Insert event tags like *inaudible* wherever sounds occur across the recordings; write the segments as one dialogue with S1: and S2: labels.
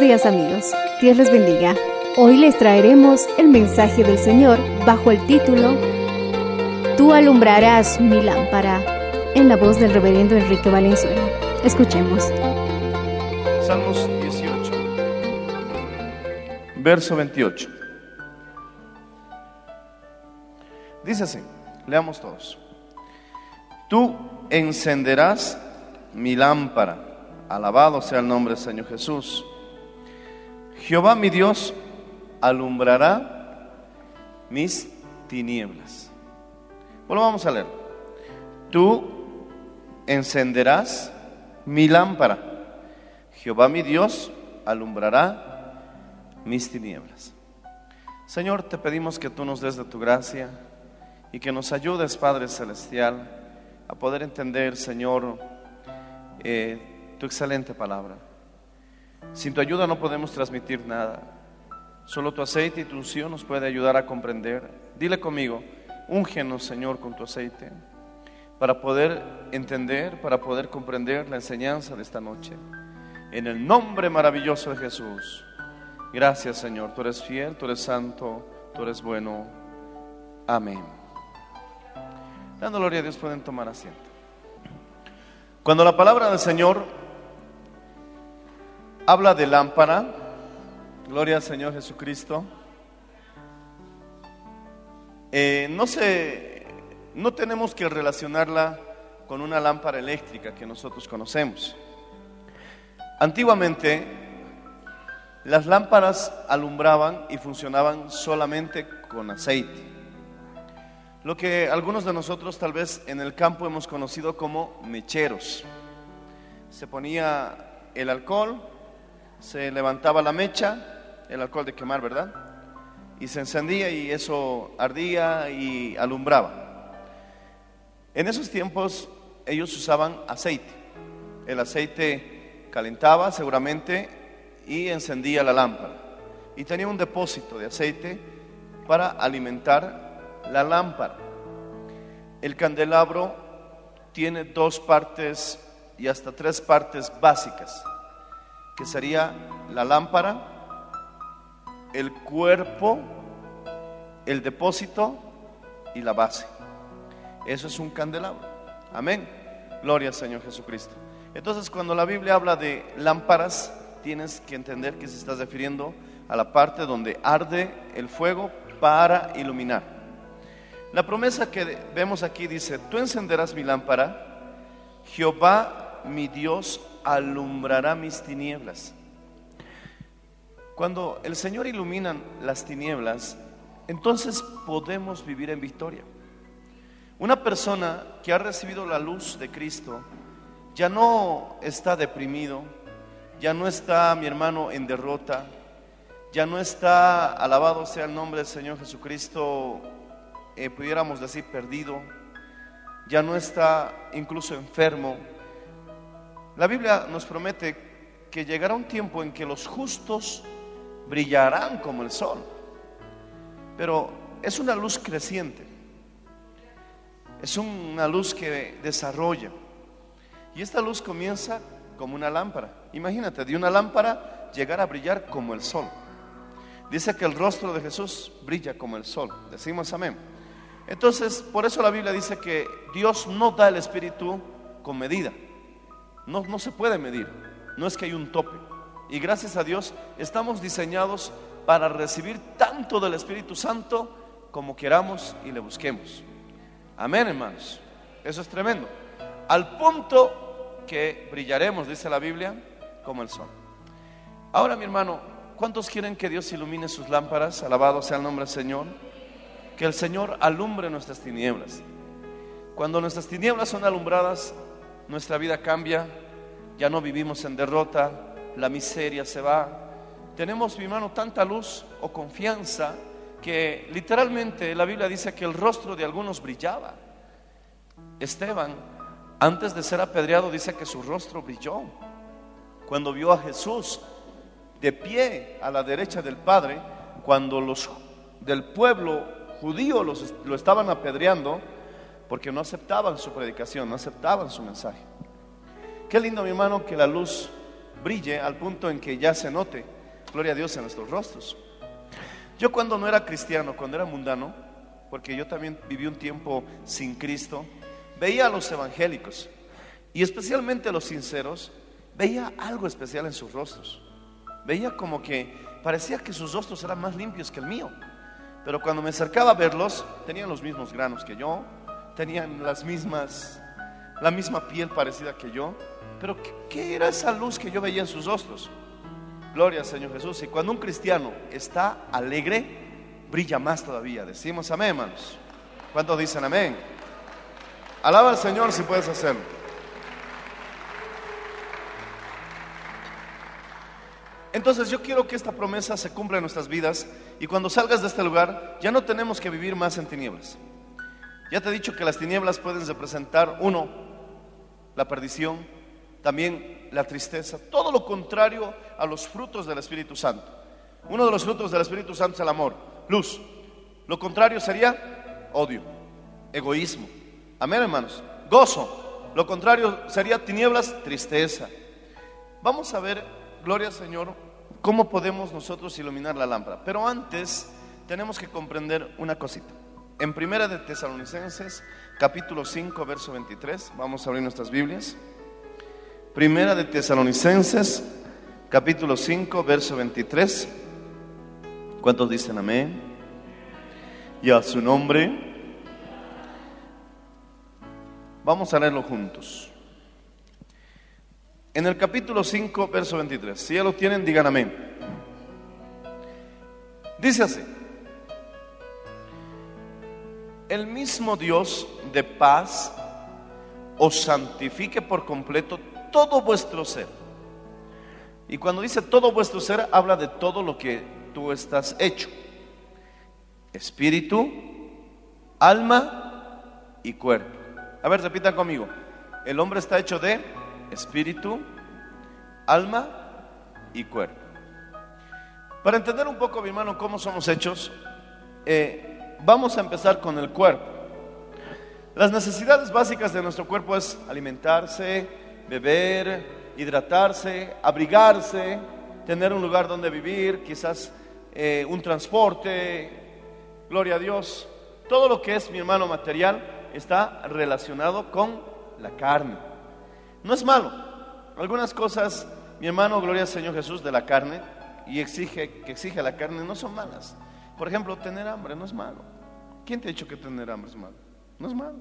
S1: Días amigos, Dios les bendiga. Hoy les traeremos el mensaje del Señor bajo el título Tú alumbrarás mi lámpara, en la voz del reverendo Enrique Valenzuela. Escuchemos.
S2: Salmos 18, verso 28. Dice así, leamos todos. Tú encenderás mi lámpara, alabado sea el nombre del Señor Jesús. Jehová mi Dios alumbrará mis tinieblas. Bueno, vamos a leer. Tú encenderás mi lámpara. Jehová mi Dios alumbrará mis tinieblas. Señor, te pedimos que tú nos des de tu gracia y que nos ayudes, Padre Celestial, a poder entender, Señor, eh, tu excelente palabra. Sin tu ayuda no podemos transmitir nada. Solo tu aceite y tu unción nos puede ayudar a comprender. Dile conmigo, úngenos, Señor, con tu aceite, para poder entender, para poder comprender la enseñanza de esta noche. En el nombre maravilloso de Jesús. Gracias, Señor. Tú eres fiel, tú eres santo, tú eres bueno. Amén. Dando gloria a Dios pueden tomar asiento. Cuando la palabra del Señor habla de lámpara, gloria al Señor Jesucristo, eh, no, no tenemos que relacionarla con una lámpara eléctrica que nosotros conocemos. Antiguamente, las lámparas alumbraban y funcionaban solamente con aceite. Lo que algunos de nosotros tal vez en el campo hemos conocido como mecheros. Se ponía el alcohol, se levantaba la mecha, el alcohol de quemar, ¿verdad? Y se encendía y eso ardía y alumbraba. En esos tiempos ellos usaban aceite. El aceite calentaba seguramente y encendía la lámpara. Y tenía un depósito de aceite para alimentar la lámpara. El candelabro tiene dos partes y hasta tres partes básicas, que sería la lámpara, el cuerpo, el depósito y la base. Eso es un candelabro. Amén. Gloria al Señor Jesucristo. Entonces, cuando la Biblia habla de lámparas, tienes que entender que se está refiriendo a la parte donde arde el fuego para iluminar. La promesa que vemos aquí dice, tú encenderás mi lámpara, Jehová mi Dios alumbrará mis tinieblas. Cuando el Señor ilumina las tinieblas, entonces podemos vivir en victoria. Una persona que ha recibido la luz de Cristo ya no está deprimido, ya no está, mi hermano, en derrota, ya no está, alabado sea el nombre del Señor Jesucristo, eh, pudiéramos decir perdido, ya no está incluso enfermo. La Biblia nos promete que llegará un tiempo en que los justos brillarán como el sol. Pero es una luz creciente. Es una luz que desarrolla. Y esta luz comienza como una lámpara. Imagínate, de una lámpara llegar a brillar como el sol. Dice que el rostro de Jesús brilla como el sol. Decimos amén. Entonces, por eso la Biblia dice que Dios no da el Espíritu con medida. No, no se puede medir. No es que hay un tope. Y gracias a Dios estamos diseñados para recibir tanto del Espíritu Santo como queramos y le busquemos. Amén, hermanos. Eso es tremendo. Al punto que brillaremos, dice la Biblia, como el sol. Ahora, mi hermano, ¿cuántos quieren que Dios ilumine sus lámparas? Alabado sea el nombre del Señor. Que el Señor alumbre nuestras tinieblas. Cuando nuestras tinieblas son alumbradas, nuestra vida cambia, ya no vivimos en derrota, la miseria se va. Tenemos, mi hermano, tanta luz o confianza que literalmente la Biblia dice que el rostro de algunos brillaba. Esteban, antes de ser apedreado, dice que su rostro brilló. Cuando vio a Jesús de pie a la derecha del Padre, cuando los del pueblo judío los, lo estaban apedreando, porque no aceptaban su predicación, no aceptaban su mensaje. Qué lindo, mi hermano, que la luz brille al punto en que ya se note, gloria a Dios, en nuestros rostros. Yo cuando no era cristiano, cuando era mundano, porque yo también viví un tiempo sin Cristo, veía a los evangélicos y especialmente a los sinceros, veía algo especial en sus rostros. Veía como que parecía que sus rostros eran más limpios que el mío. Pero cuando me acercaba a verlos, tenían los mismos granos que yo, tenían las mismas, la misma piel parecida que yo. Pero ¿qué, era esa luz que yo veía en sus rostros? Gloria al Señor Jesús. Y cuando un cristiano está alegre, brilla más todavía. Decimos amén, hermanos. ¿Cuántos dicen amén? Alaba al Señor si puedes hacerlo. Entonces yo quiero que esta promesa se cumpla en nuestras vidas y cuando salgas de este lugar ya no tenemos que vivir más en tinieblas. Ya te he dicho que las tinieblas pueden representar, uno, la perdición, también la tristeza, todo lo contrario a los frutos del Espíritu Santo. Uno de los frutos del Espíritu Santo es el amor, luz. Lo contrario sería odio, egoísmo. Amén, hermanos. Gozo. Lo contrario sería tinieblas, tristeza. Vamos a ver, gloria al Señor, cómo podemos nosotros iluminar la lámpara. Pero antes tenemos que comprender una cosita. En Primera de Tesalonicenses, capítulo 5, verso 23, vamos a abrir nuestras Biblias. Primera de Tesalonicenses, capítulo 5, verso 23. ¿Cuántos dicen amén? Y a su nombre. Vamos a leerlo juntos. En el capítulo 5, verso 23. Si ya lo tienen, digan amén. Dice así. El mismo Dios de paz os santifique por completo todo vuestro ser. Y cuando dice todo vuestro ser, habla de todo lo que tú estás hecho. Espíritu, alma y cuerpo. A ver, repitan conmigo. El hombre está hecho de espíritu, alma y cuerpo. Para entender un poco, mi hermano, cómo somos hechos, eh, vamos a empezar con el cuerpo. Las necesidades básicas de nuestro cuerpo es alimentarse, beber, hidratarse, abrigarse, tener un lugar donde vivir, quizás eh, un transporte, gloria a Dios. Todo lo que es, mi hermano, material está relacionado con la carne. No es malo. Algunas cosas, mi hermano, gloria al Señor Jesús, de la carne, y exige, que exige la carne, no son malas. Por ejemplo, tener hambre no es malo. ¿Quién te ha dicho que tener hambre es malo? No es malo.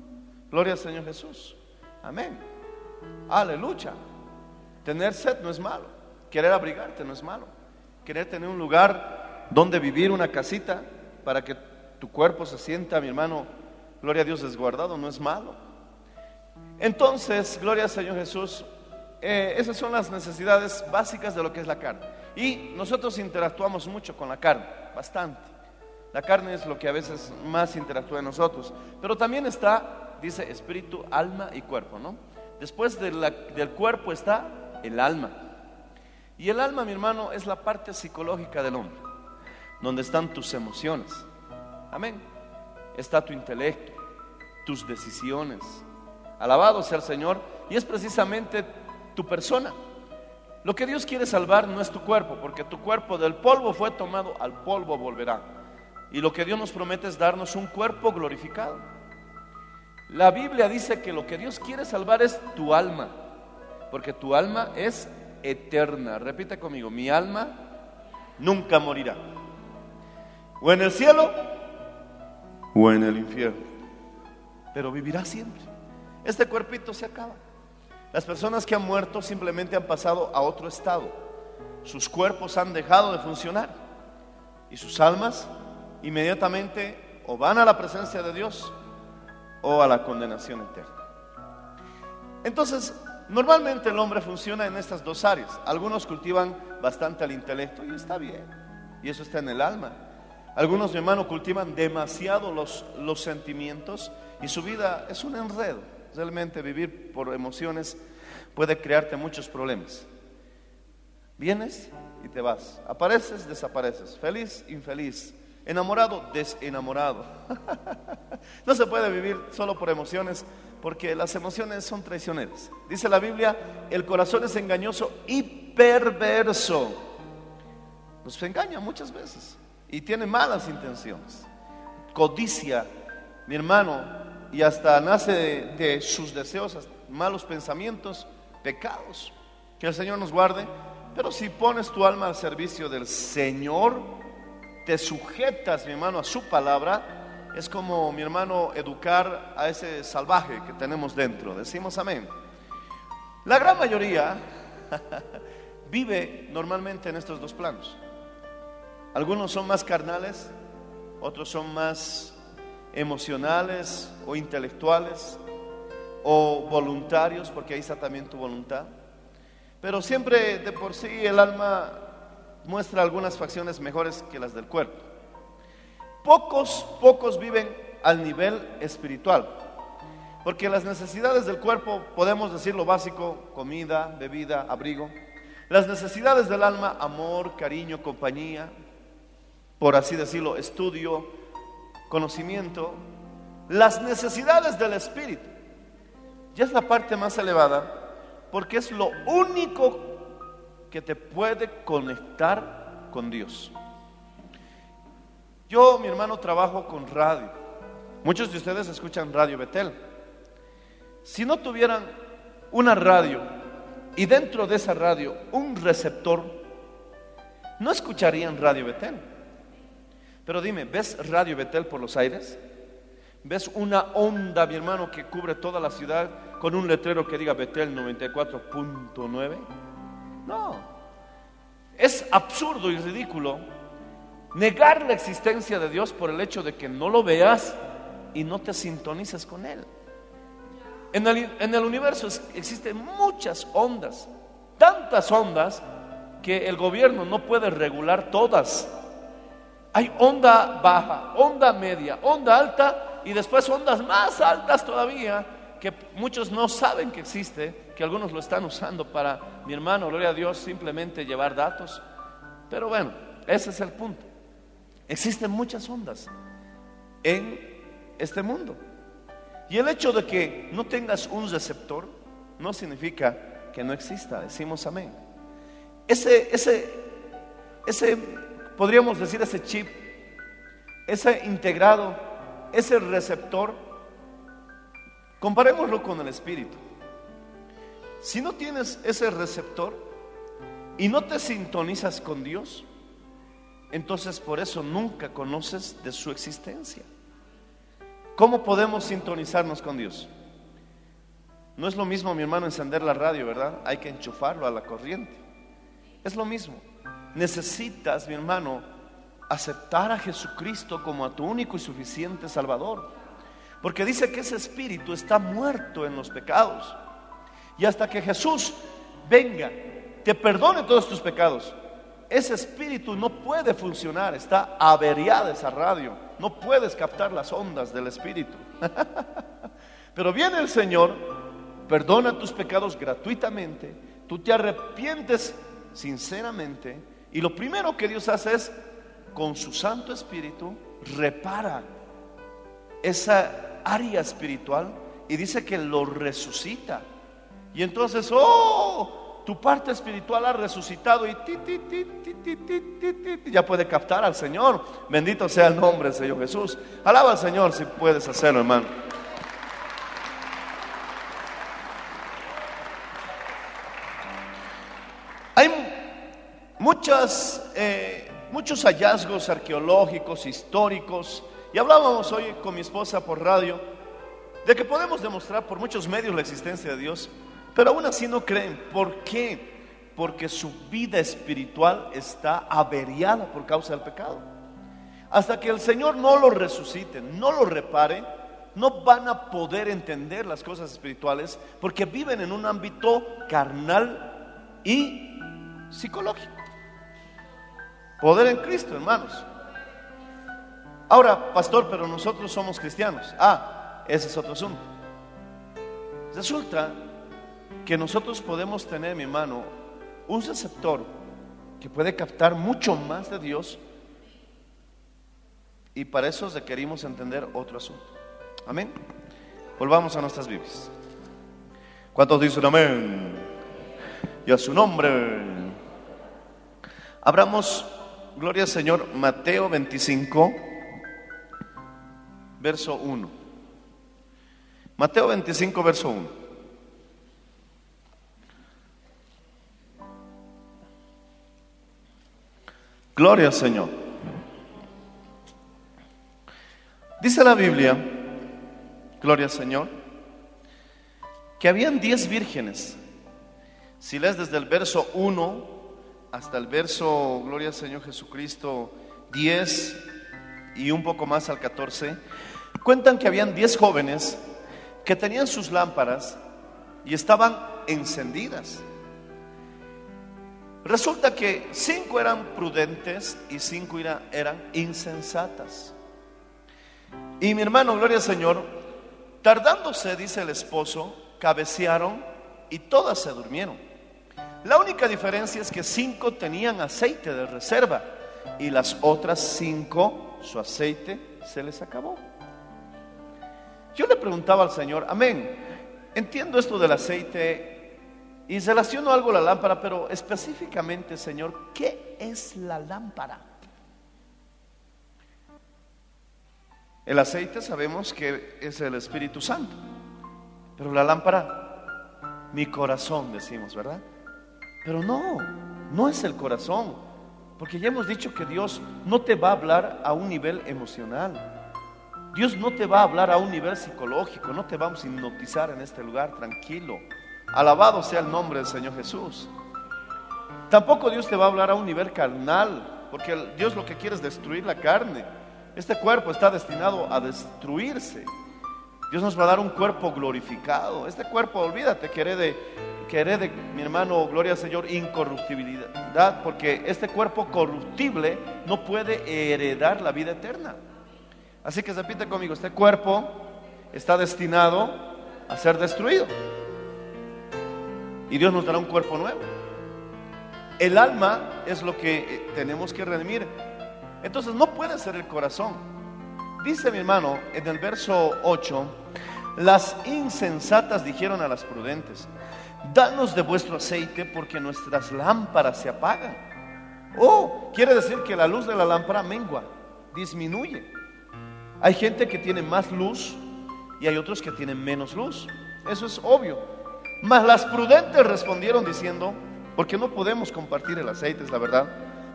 S2: Gloria al Señor Jesús. Amén. Aleluya. Tener sed no es malo. Querer abrigarte no es malo. Querer tener un lugar donde vivir, una casita, para que tu cuerpo se sienta, mi hermano, gloria a Dios, desguardado, no es malo. Entonces, gloria al Señor Jesús, eh, esas son las necesidades básicas de lo que es la carne. Y nosotros interactuamos mucho con la carne, bastante. La carne es lo que a veces más interactúa en nosotros. Pero también está, dice, espíritu, alma y cuerpo, ¿no? Después del cuerpo está el alma. Y el alma, mi hermano, es la parte psicológica del hombre, donde están tus emociones. Amén. Está tu intelecto, tus decisiones. Alabado sea el Señor. Y es precisamente tu persona. Lo que Dios quiere salvar no es tu cuerpo, porque tu cuerpo del polvo fue tomado, al polvo volverá. Y lo que Dios nos promete es darnos un cuerpo glorificado. La Biblia dice que lo que Dios quiere salvar es tu alma, porque tu alma es eterna. Repite conmigo, mi alma nunca morirá. O en el cielo o en el infierno. Pero vivirá siempre. Este cuerpito se acaba. Las personas que han muerto simplemente han pasado a otro estado. Sus cuerpos han dejado de funcionar. Y sus almas inmediatamente o van a la presencia de Dios o a la condenación eterna. Entonces, normalmente el hombre funciona en estas dos áreas. Algunos cultivan bastante el intelecto y está bien. Y eso está en el alma. Algunos, mi hermano, cultivan demasiado los, los sentimientos y su vida es un enredo. Realmente vivir por emociones puede crearte muchos problemas. Vienes y te vas. Apareces, desapareces. Feliz, infeliz. Enamorado, desenamorado. *laughs* no se puede vivir solo por emociones porque las emociones son traicioneras. Dice la Biblia, el corazón es engañoso y perverso. Nos engaña muchas veces y tiene malas intenciones. Codicia, mi hermano, y hasta nace de, de sus deseos, malos pensamientos, pecados. Que el Señor nos guarde. Pero si pones tu alma al servicio del Señor, te sujetas, mi hermano, a su palabra, es como, mi hermano, educar a ese salvaje que tenemos dentro. Decimos amén. La gran mayoría *laughs* vive normalmente en estos dos planos. Algunos son más carnales, otros son más emocionales o intelectuales o voluntarios, porque ahí está también tu voluntad. Pero siempre de por sí el alma muestra algunas facciones mejores que las del cuerpo. Pocos, pocos viven al nivel espiritual, porque las necesidades del cuerpo, podemos decir lo básico, comida, bebida, abrigo. Las necesidades del alma, amor, cariño, compañía, por así decirlo, estudio, conocimiento. Las necesidades del espíritu, ya es la parte más elevada, porque es lo único que te puede conectar con Dios. Yo, mi hermano, trabajo con radio. Muchos de ustedes escuchan Radio Betel. Si no tuvieran una radio y dentro de esa radio un receptor, no escucharían Radio Betel. Pero dime, ¿ves Radio Betel por los aires? ¿Ves una onda, mi hermano, que cubre toda la ciudad con un letrero que diga Betel 94.9? No. Es absurdo y ridículo negar la existencia de Dios por el hecho de que no lo veas y no te sintonices con Él. En el, universo existen muchas ondas, tantas ondas que el gobierno no puede regular todas. Hay onda baja, onda media, onda alta y después ondas más altas todavía que muchos no saben que existe, que algunos lo están usando para, mi hermano, gloria a Dios, simplemente llevar datos. Pero bueno, ese es el punto. Existen muchas ondas en este mundo. Y el hecho de que no tengas un receptor no significa que no exista, decimos amén. Ese, ese, ese, podríamos decir, ese chip, ese integrado, ese receptor, comparémoslo con el espíritu. Si no tienes ese receptor y no te sintonizas con Dios, entonces por eso nunca conoces de su existencia. ¿Cómo podemos sintonizarnos con Dios? No es lo mismo, mi hermano, encender la radio, ¿verdad? Hay que enchufarlo a la corriente. Es lo mismo. Necesitas, mi hermano, aceptar a Jesucristo como a tu único y suficiente Salvador. Porque dice que ese espíritu está muerto en los pecados. Y hasta que Jesús venga, te perdone todos tus pecados, ese espíritu no puede funcionar, está averiada esa radio, no puedes captar las ondas del espíritu. *laughs* Pero viene el Señor, perdona tus pecados gratuitamente, tú te arrepientes sinceramente y lo primero que Dios hace es, con su Santo Espíritu, repara esa área espiritual y dice que lo resucita. Y entonces, oh, tu parte espiritual ha resucitado y ti, ti, ti, ti ti ya puede captar al Señor. Bendito sea el nombre, Señor Jesús. Alaba al Señor si puedes hacerlo, hermano. Hay muchas, eh, muchos hallazgos arqueológicos, históricos, y hablábamos hoy con mi esposa por radio de que podemos demostrar por muchos medios la existencia de Dios, pero aún así no creen. ¿Por qué? Porque su vida espiritual está averiada por causa del pecado. Hasta que el Señor no lo resucite, no lo repare, no van a poder entender las cosas espirituales porque viven en un ámbito carnal y psicológico. Poder en Cristo, hermanos. Ahora, pastor, pero nosotros somos cristianos. Ah, ese es otro asunto. Resulta que nosotros podemos tener, mi hermano, un receptor que puede captar mucho más de Dios y para eso requerimos entender otro asunto. Amén. Volvamos a nuestras Biblias. ¿Cuántos dicen amén? Y a su nombre. Abramos, gloria al Señor, Mateo 25, verso 1. Mateo 25, verso 1. Gloria al Señor. Dice la Biblia, gloria al Señor, que habían diez vírgenes. Si lees desde el verso 1 hasta el verso, gloria al Señor Jesucristo, 10 y un poco más al 14, cuentan que habían 10 jóvenes que tenían sus lámparas y estaban encendidas. Resulta que cinco eran prudentes y cinco era- eran insensatas. Y mi hermano, gloria al Señor, tardándose, dice el esposo, cabecearon y todas se durmieron. La única diferencia es que cinco tenían aceite de reserva y las otras cinco, su aceite se les acabó. Yo le preguntaba al Señor, amén, entiendo esto del aceite y relaciono algo la lámpara, pero específicamente, Señor, ¿qué es la lámpara? El aceite sabemos que es el Espíritu Santo, pero la lámpara, mi corazón, decimos, ¿verdad? Pero no, no es el corazón, porque ya hemos dicho que Dios no te va a hablar a un nivel emocional. Dios no te va a hablar a un nivel psicológico, no te vamos a hipnotizar en este lugar, tranquilo. Alabado sea el nombre del Señor Jesús. Tampoco Dios te va a hablar a un nivel carnal, porque Dios lo que quiere es destruir la carne. Este cuerpo está destinado a destruirse. Dios nos va a dar un cuerpo glorificado. Este cuerpo, olvídate que herede, que mi hermano, gloria al Señor, incorruptibilidad, porque este cuerpo corruptible no puede heredar la vida eterna. Así que repite conmigo, este cuerpo está destinado a ser destruido. Y Dios nos dará un cuerpo nuevo. El alma es lo que eh, tenemos que redimir. Entonces no puede ser el corazón. Dice mi hermano en el verso 8, las insensatas dijeron a las prudentes, danos de vuestro aceite porque nuestras lámparas se apagan. Oh, quiere decir que la luz de la lámpara mengua, disminuye. Hay gente que tiene más luz y hay otros que tienen menos luz. Eso es obvio. Mas las prudentes respondieron diciendo, porque no podemos compartir el aceite, es la verdad,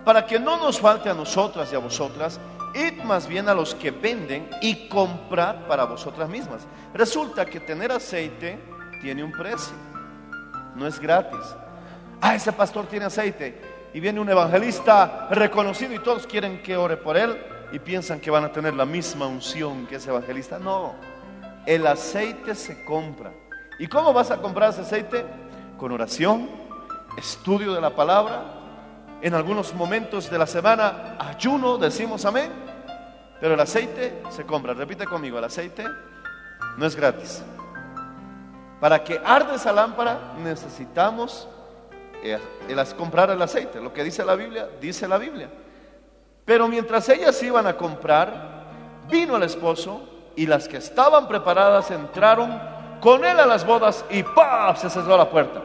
S2: para que no nos falte a nosotras y a vosotras, id más bien a los que venden y comprad para vosotras mismas. Resulta que tener aceite tiene un precio, no es gratis. Ah, ese pastor tiene aceite y viene un evangelista reconocido y todos quieren que ore por él y piensan que van a tener la misma unción que ese evangelista. No, el aceite se compra. ¿Y cómo vas a comprar ese aceite? Con oración, estudio de la palabra, en algunos momentos de la semana ayuno, decimos amén, pero el aceite se compra. Repite conmigo, el aceite no es gratis. Para que arde esa lámpara necesitamos eh, el comprar el aceite. Lo que dice la Biblia, dice la Biblia. Pero mientras ellas iban a comprar, vino el esposo y las que estaban preparadas entraron con él a las bodas y ¡pam! se cerró la puerta.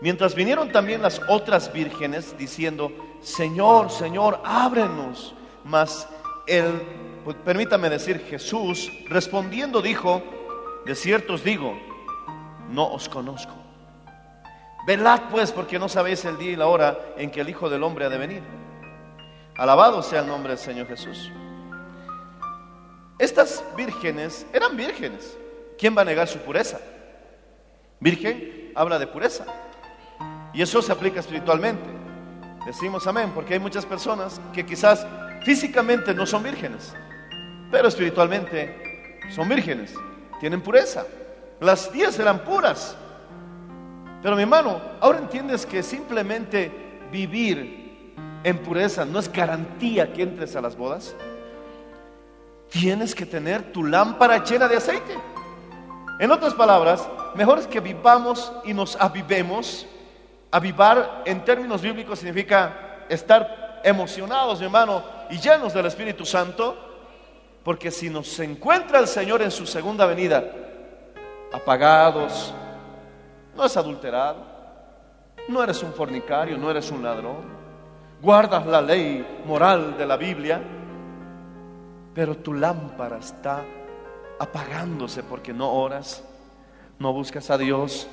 S2: Mientras vinieron también las otras vírgenes diciendo, Señor, Señor, ábrenos. Mas él, pues, permítame decir, Jesús, respondiendo dijo, de cierto os digo, no os conozco. Velad pues, porque no sabéis el día y la hora en que el Hijo del Hombre ha de venir. Alabado sea el nombre del Señor Jesús. Estas vírgenes eran vírgenes. ¿Quién va a negar su pureza? Virgen habla de pureza. Y eso se aplica espiritualmente. Decimos amén, porque hay muchas personas que quizás físicamente no son vírgenes, pero espiritualmente son vírgenes, tienen pureza. Las diez eran puras. Pero mi hermano, ahora entiendes que simplemente vivir en pureza no es garantía que entres a las bodas. Tienes que tener tu lámpara llena de aceite. En otras palabras, mejor es que vivamos y nos avivemos. Avivar en términos bíblicos significa estar emocionados, mi hermano, y llenos del Espíritu Santo, porque si nos encuentra el Señor en su segunda venida, apagados, no es adulterado, no eres un fornicario, no eres un ladrón, guardas la ley moral de la Biblia, pero tu lámpara está apagándose porque no oras, no buscas a Dios,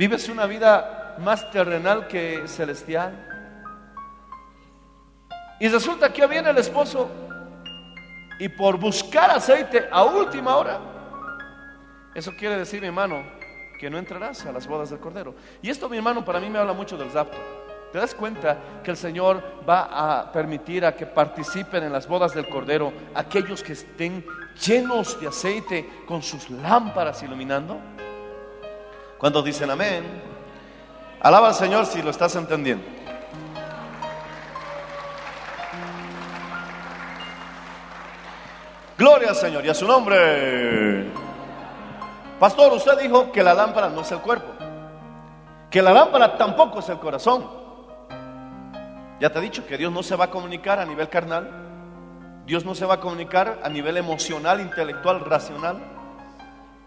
S2: ¿Vives una vida más terrenal que celestial? Y resulta que viene el esposo y por buscar aceite a última hora, eso quiere decir, mi hermano, que no entrarás a las bodas del Cordero. Y esto, mi hermano, para mí me habla mucho del zapto. ¿Te das cuenta que el Señor va a permitir a que participen en las bodas del Cordero aquellos que estén llenos de aceite con sus lámparas iluminando? ¿Cuántos dicen amén? Alaba al Señor si lo estás entendiendo. Gloria al Señor y a su nombre. Pastor, usted dijo que la lámpara no es el cuerpo, que la lámpara tampoco es el corazón. Ya te he dicho que Dios no se va a comunicar a nivel carnal, Dios no se va a comunicar a nivel emocional, intelectual, racional.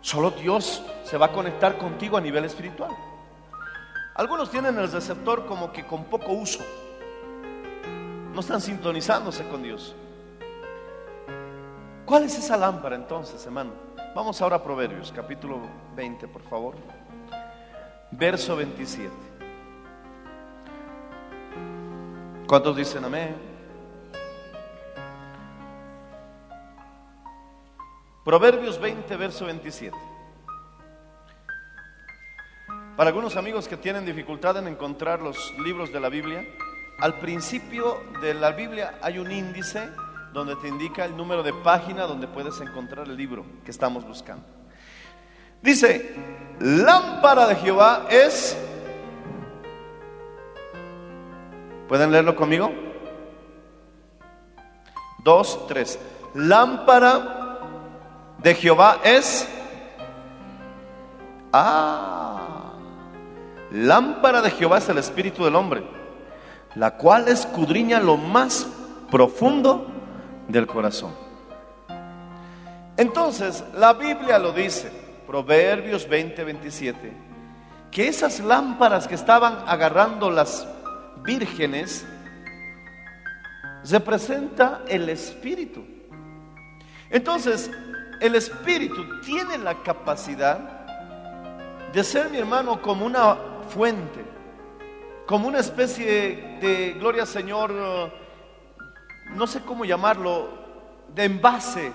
S2: Solo Dios se va a conectar contigo a nivel espiritual. Algunos tienen el receptor como que con poco uso. No están sintonizándose con Dios. ¿Cuál es esa lámpara entonces, hermano? Vamos ahora a Proverbios, capítulo 20, por favor. Verso 27. ¿Cuántos dicen amén? Proverbios 20, verso 27. Para algunos amigos que tienen dificultad en encontrar los libros de la Biblia, al principio de la Biblia hay un índice donde te indica el número de página donde puedes encontrar el libro que estamos buscando. Dice, lámpara de Jehová es... ¿Pueden leerlo conmigo? Dos, tres. Lámpara de Jehová es... Ah, lámpara de Jehová es el espíritu del hombre, la cual escudriña lo más profundo del corazón. Entonces, la Biblia lo dice, Proverbios 20, 27, que esas lámparas que estaban agarrando las vírgenes representa el espíritu. Entonces, el Espíritu tiene la capacidad de ser, mi hermano, como una fuente, como una especie de, gloria Señor, no sé cómo llamarlo, de envase,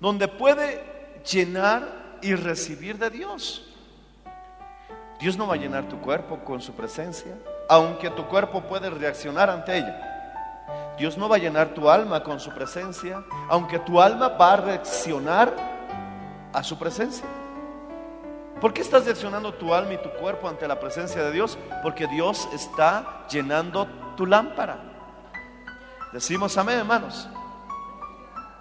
S2: donde puede llenar y recibir de Dios. Dios no va a llenar tu cuerpo con su presencia, aunque tu cuerpo puede reaccionar ante ella. Dios no va a llenar tu alma con su presencia, aunque tu alma va a reaccionar a su presencia. ¿Por qué estás reaccionando tu alma y tu cuerpo ante la presencia de Dios? Porque Dios está llenando tu lámpara. Decimos amén, hermanos.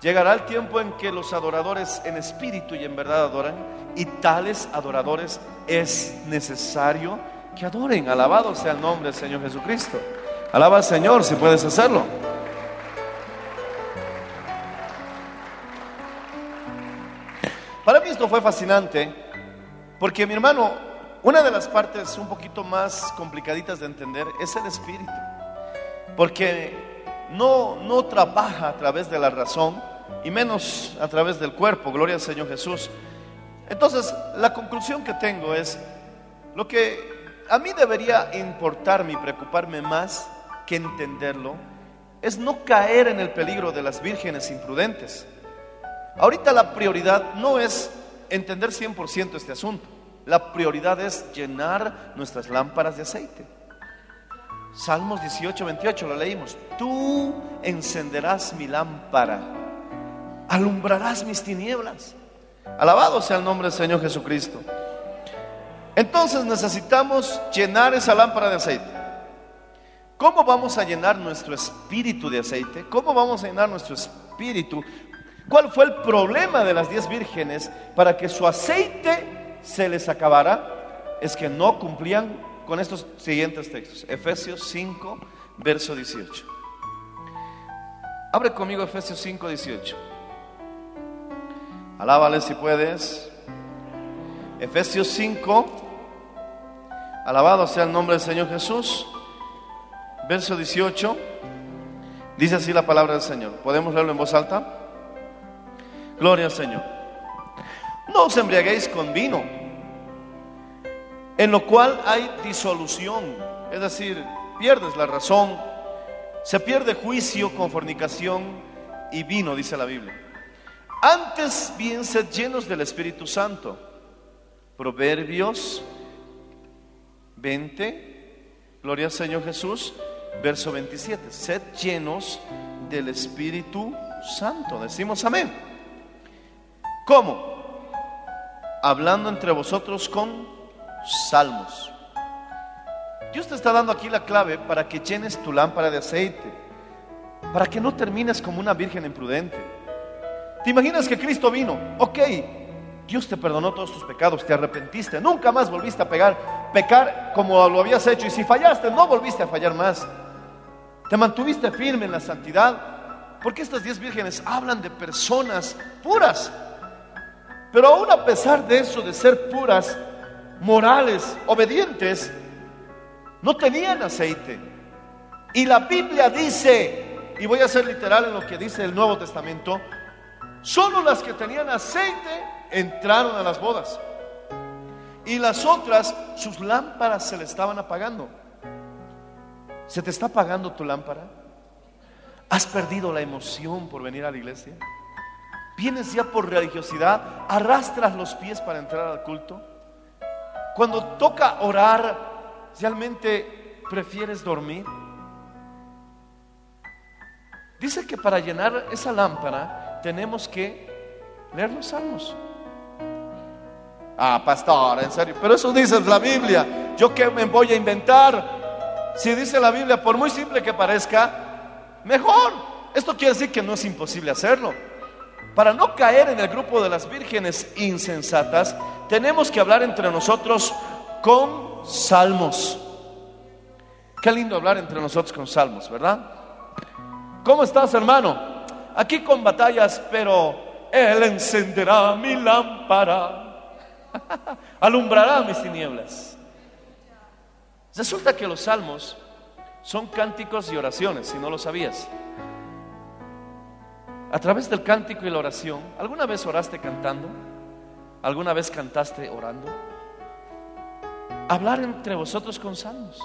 S2: Llegará el tiempo en que los adoradores en espíritu y en verdad adoran, y tales adoradores es necesario que adoren. Alabado sea el nombre del Señor Jesucristo. Alaba al Señor si puedes hacerlo. Para mí esto fue fascinante porque mi hermano, una de las partes un poquito más complicaditas de entender es el espíritu. Porque no, no trabaja a través de la razón y menos a través del cuerpo, gloria al Señor Jesús. Entonces, la conclusión que tengo es, lo que a mí debería importarme y preocuparme más que entenderlo, es no caer en el peligro de las vírgenes imprudentes. Ahorita la prioridad no es entender 100% este asunto, la prioridad es llenar nuestras lámparas de aceite. Salmos 18, 28 lo leímos. Tú encenderás mi lámpara, alumbrarás mis tinieblas. Alabado sea el nombre del Señor Jesucristo. Entonces necesitamos llenar esa lámpara de aceite. ¿Cómo vamos a llenar nuestro espíritu de aceite? ¿Cómo vamos a llenar nuestro espíritu? ¿Cuál fue el problema de las diez vírgenes para que su aceite se les acabara? Es que no cumplían con estos siguientes textos. Efesios 5, verso 18. Abre conmigo Efesios 5, 18. Alábale si puedes. Efesios 5. Alabado sea el nombre del Señor Jesús. Verso 18. Dice así la palabra del Señor. ¿Podemos leerlo en voz alta? Gloria al Señor. No os embriaguéis con vino, en lo cual hay disolución. Es decir, pierdes la razón. Se pierde juicio con fornicación y vino, dice la Biblia. Antes bien sed llenos del Espíritu Santo. Proverbios 20, gloria al Señor Jesús, verso 27. Sed llenos del Espíritu Santo. Decimos amén. ¿Cómo? Hablando entre vosotros con salmos. Dios te está dando aquí la clave para que llenes tu lámpara de aceite, para que no termines como una virgen imprudente. ¿Te imaginas que Cristo vino? Ok, Dios te perdonó todos tus pecados, te arrepentiste, nunca más volviste a pegar, pecar como lo habías hecho y si fallaste, no volviste a fallar más. Te mantuviste firme en la santidad, porque estas diez vírgenes hablan de personas puras. Pero aún a pesar de eso, de ser puras, morales, obedientes, no tenían aceite. Y la Biblia dice, y voy a ser literal en lo que dice el Nuevo Testamento, solo las que tenían aceite entraron a las bodas. Y las otras, sus lámparas se le estaban apagando. ¿Se te está apagando tu lámpara? ¿Has perdido la emoción por venir a la iglesia? ¿Vienes ya por religiosidad? ¿Arrastras los pies para entrar al culto? Cuando toca orar, ¿realmente prefieres dormir? Dice que para llenar esa lámpara tenemos que leer los salmos. Ah, pastor, en serio. Pero eso dice la Biblia. ¿Yo qué me voy a inventar? Si dice la Biblia, por muy simple que parezca, mejor. Esto quiere decir que no es imposible hacerlo. Para no caer en el grupo de las vírgenes insensatas, tenemos que hablar entre nosotros con salmos. Qué lindo hablar entre nosotros con salmos, ¿verdad? ¿Cómo estás, hermano? Aquí con batallas, pero Él encenderá mi lámpara, *laughs* alumbrará mis tinieblas. Resulta que los salmos son cánticos y oraciones, si no lo sabías. A través del cántico y la oración, ¿alguna vez oraste cantando? ¿Alguna vez cantaste orando? Hablar entre vosotros con salmos.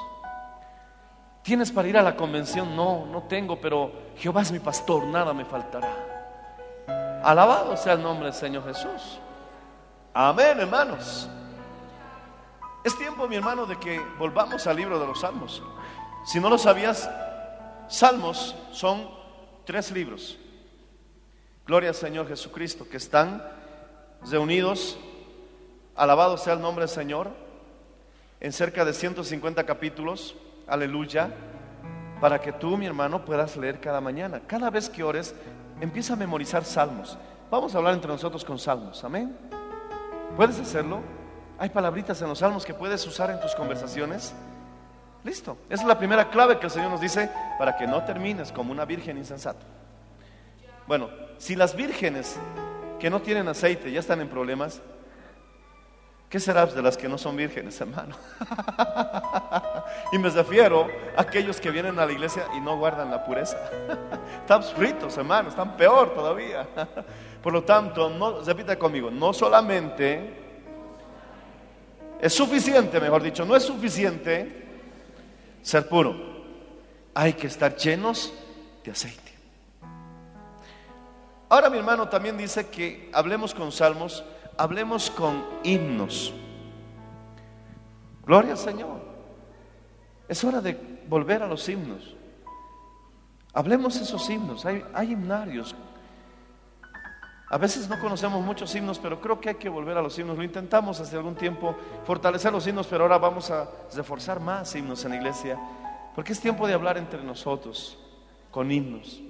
S2: ¿Tienes para ir a la convención? No, no tengo, pero Jehová es mi pastor, nada me faltará. Alabado sea el nombre del Señor Jesús. Amén, hermanos. Es tiempo, mi hermano, de que volvamos al libro de los salmos. Si no lo sabías, salmos son tres libros. Gloria al Señor Jesucristo, que están reunidos, alabado sea el nombre del Señor, en cerca de 150 capítulos, aleluya, para que tú, mi hermano, puedas leer cada mañana. Cada vez que ores, empieza a memorizar salmos. Vamos a hablar entre nosotros con salmos, amén. ¿Puedes hacerlo? Hay palabritas en los salmos que puedes usar en tus conversaciones. Listo. Esa es la primera clave que el Señor nos dice para que no termines como una virgen insensata. Bueno, si las vírgenes que no tienen aceite, ya están en problemas. ¿Qué será de las que no son vírgenes, hermano? *laughs* y me refiero a aquellos que vienen a la iglesia y no guardan la pureza. *laughs* están fritos, hermano, están peor todavía. *laughs* Por lo tanto, no, repita conmigo, no solamente es suficiente, mejor dicho, no es suficiente ser puro. Hay que estar llenos de aceite. Ahora mi hermano también dice que hablemos con salmos hablemos con himnos. Gloria al Señor. Es hora de volver a los himnos. Hablemos esos himnos. Hay, hay himnarios. A veces no conocemos muchos himnos, pero creo que hay que volver a los himnos. Lo intentamos hace algún tiempo, fortalecer los himnos, pero ahora vamos a reforzar más himnos en la iglesia, porque es tiempo de hablar entre nosotros con himnos.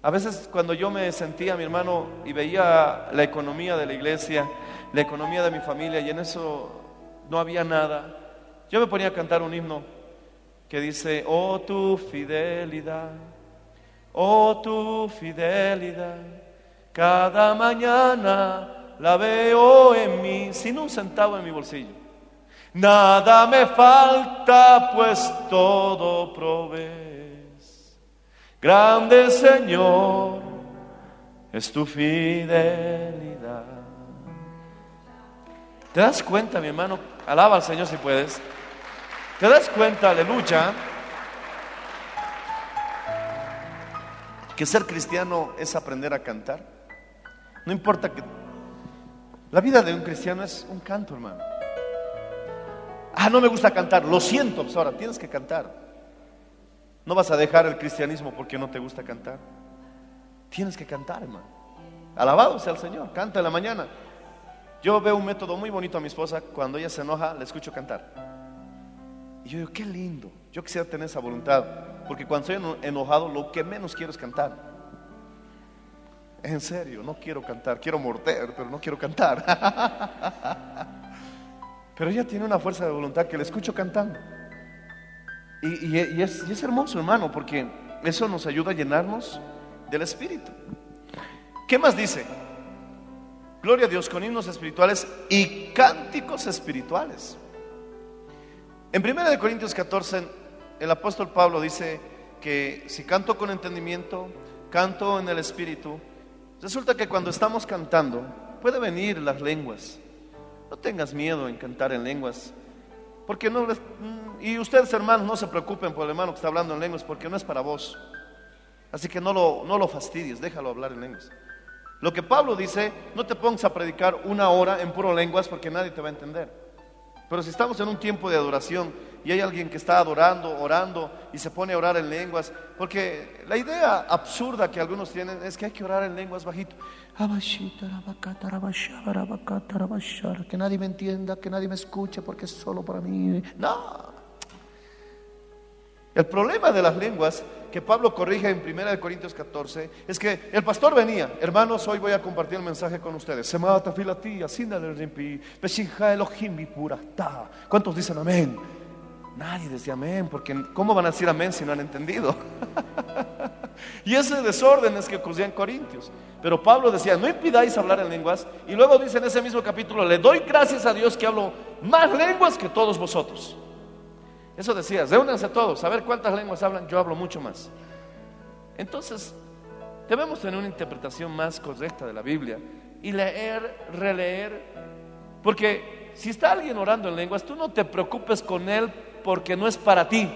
S2: A veces cuando yo me sentía, mi hermano, y veía la economía de la iglesia, la economía de mi familia, y en eso no había nada, yo me ponía a cantar un himno que dice, oh tu fidelidad, oh tu fidelidad, cada mañana la veo en mí, sin un centavo en mi bolsillo. Nada me falta, pues todo provee. Grande Señor es tu fidelidad. ¿Te das cuenta, mi hermano? Alaba al Señor si puedes. ¿Te das cuenta, aleluya? Que ser cristiano es aprender a cantar. No importa que... La vida de un cristiano es un canto, hermano. Ah, no me gusta cantar. Lo siento, pues ahora tienes que cantar. No vas a dejar el cristianismo porque no te gusta cantar. Tienes que cantar, hermano. Alabado sea el Señor, canta en la mañana. Yo veo un método muy bonito a mi esposa, cuando ella se enoja, le escucho cantar. Y yo digo, qué lindo, yo quisiera tener esa voluntad, porque cuando estoy enojado, lo que menos quiero es cantar. En serio, no quiero cantar, quiero morder, pero no quiero cantar. *laughs* pero ella tiene una fuerza de voluntad que le escucho cantando. Y, es, hermoso, hermano, porque eso nos ayuda a llenarnos del Espíritu. ¿Qué más dice? Gloria a Dios con himnos espirituales y cánticos espirituales. En 1 Corintios 14, el apóstol Pablo dice que si canto con entendimiento, canto en el Espíritu, resulta que cuando estamos cantando, puede venir las lenguas. No tengas miedo en cantar en lenguas. Porque no mm, y ustedes hermanos no se preocupen por el hermano que está hablando en lenguas porque no es para vos. Así que no lo, no lo fastidies, déjalo hablar en lenguas. Lo que Pablo dice, no te pongas a predicar una hora en puro lenguas porque nadie te va a entender. Pero si estamos en un tiempo de adoración y hay alguien que está adorando, orando y se pone a orar en lenguas, porque la idea absurda que algunos tienen es que hay que orar en lenguas bajito. Que nadie me entienda, que nadie me escuche porque es solo para mí. No. El problema de las lenguas que Pablo corrige en 1 Corintios 14 es que el pastor venía, hermanos, hoy voy a compartir el mensaje con ustedes. Se mata ¿Cuántos dicen amén? Nadie decía amén, porque ¿cómo van a decir amén si no han entendido? *laughs* y ese desorden es que ocurría en Corintios. Pero Pablo decía, no impidáis hablar en lenguas. Y luego dice en ese mismo capítulo, le doy gracias a Dios que hablo más lenguas que todos vosotros. Eso decía, reúnanse todos, a ver cuántas lenguas hablan, yo hablo mucho más. Entonces, debemos tener una interpretación más correcta de la Biblia y leer, releer, porque si está alguien orando en lenguas, tú no te preocupes con él porque no es para ti.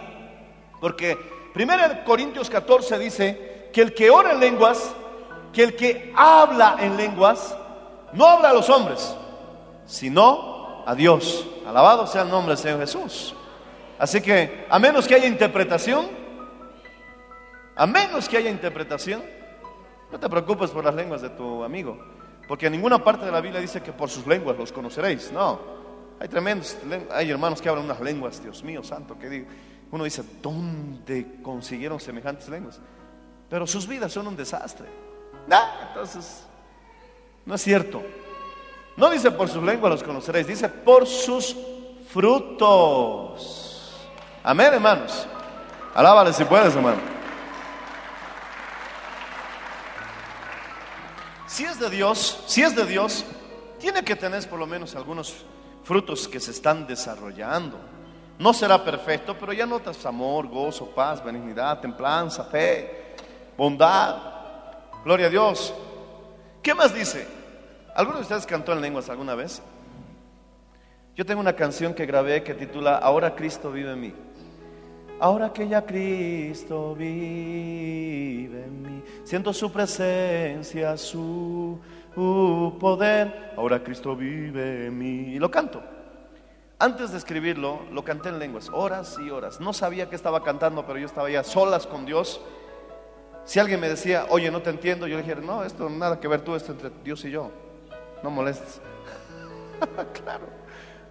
S2: Porque 1 Corintios 14 dice que el que ora en lenguas, que el que habla en lenguas, no habla a los hombres, sino a Dios. Alabado sea el nombre del Señor Jesús. Así que, a menos que haya interpretación, a menos que haya interpretación, no te preocupes por las lenguas de tu amigo, porque en ninguna parte de la Biblia dice que por sus lenguas los conoceréis. No, hay tremendos, hay hermanos que hablan unas lenguas, Dios mío santo, que digo, uno dice, ¿dónde consiguieron semejantes lenguas? Pero sus vidas son un desastre. entonces, no es cierto. No dice por sus lenguas los conoceréis, dice por sus frutos. Amén, hermanos. Alábale si puedes, hermano. si es de Dios, si es de Dios, tiene que tener por lo menos algunos frutos que se están desarrollando. No será perfecto, pero ya notas amor, gozo, paz, benignidad, templanza, fe, bondad. Gloria a Dios. ¿Qué más dice? ¿Alguno de ustedes cantó en lenguas alguna vez? Yo tengo una canción que grabé que titula Ahora Cristo vive en mí. Ahora que ya Cristo vive en mí, siento su presencia, su uh, poder. Ahora Cristo vive en mí. Y lo canto. Antes de escribirlo, lo canté en lenguas, horas y horas. No sabía que estaba cantando, pero yo estaba ya solas con Dios. Si alguien me decía, oye, no te entiendo, yo le dije, no, esto nada que ver tú, esto entre Dios y yo. No molestes. *laughs* claro.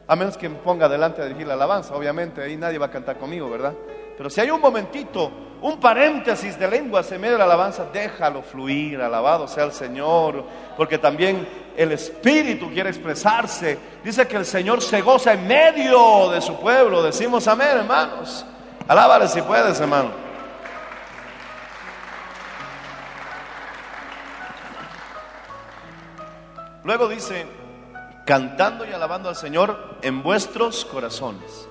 S2: A menos que me ponga delante a dirigir la alabanza, obviamente, ahí nadie va a cantar conmigo, ¿verdad? Pero si hay un momentito, un paréntesis de lenguas en medio de la alabanza, déjalo fluir, alabado sea el Señor, porque también el Espíritu quiere expresarse. Dice que el Señor se goza en medio de su pueblo. Decimos amén, hermanos. Alábale si puedes, hermano. Luego dice, cantando y alabando al Señor en vuestros corazones.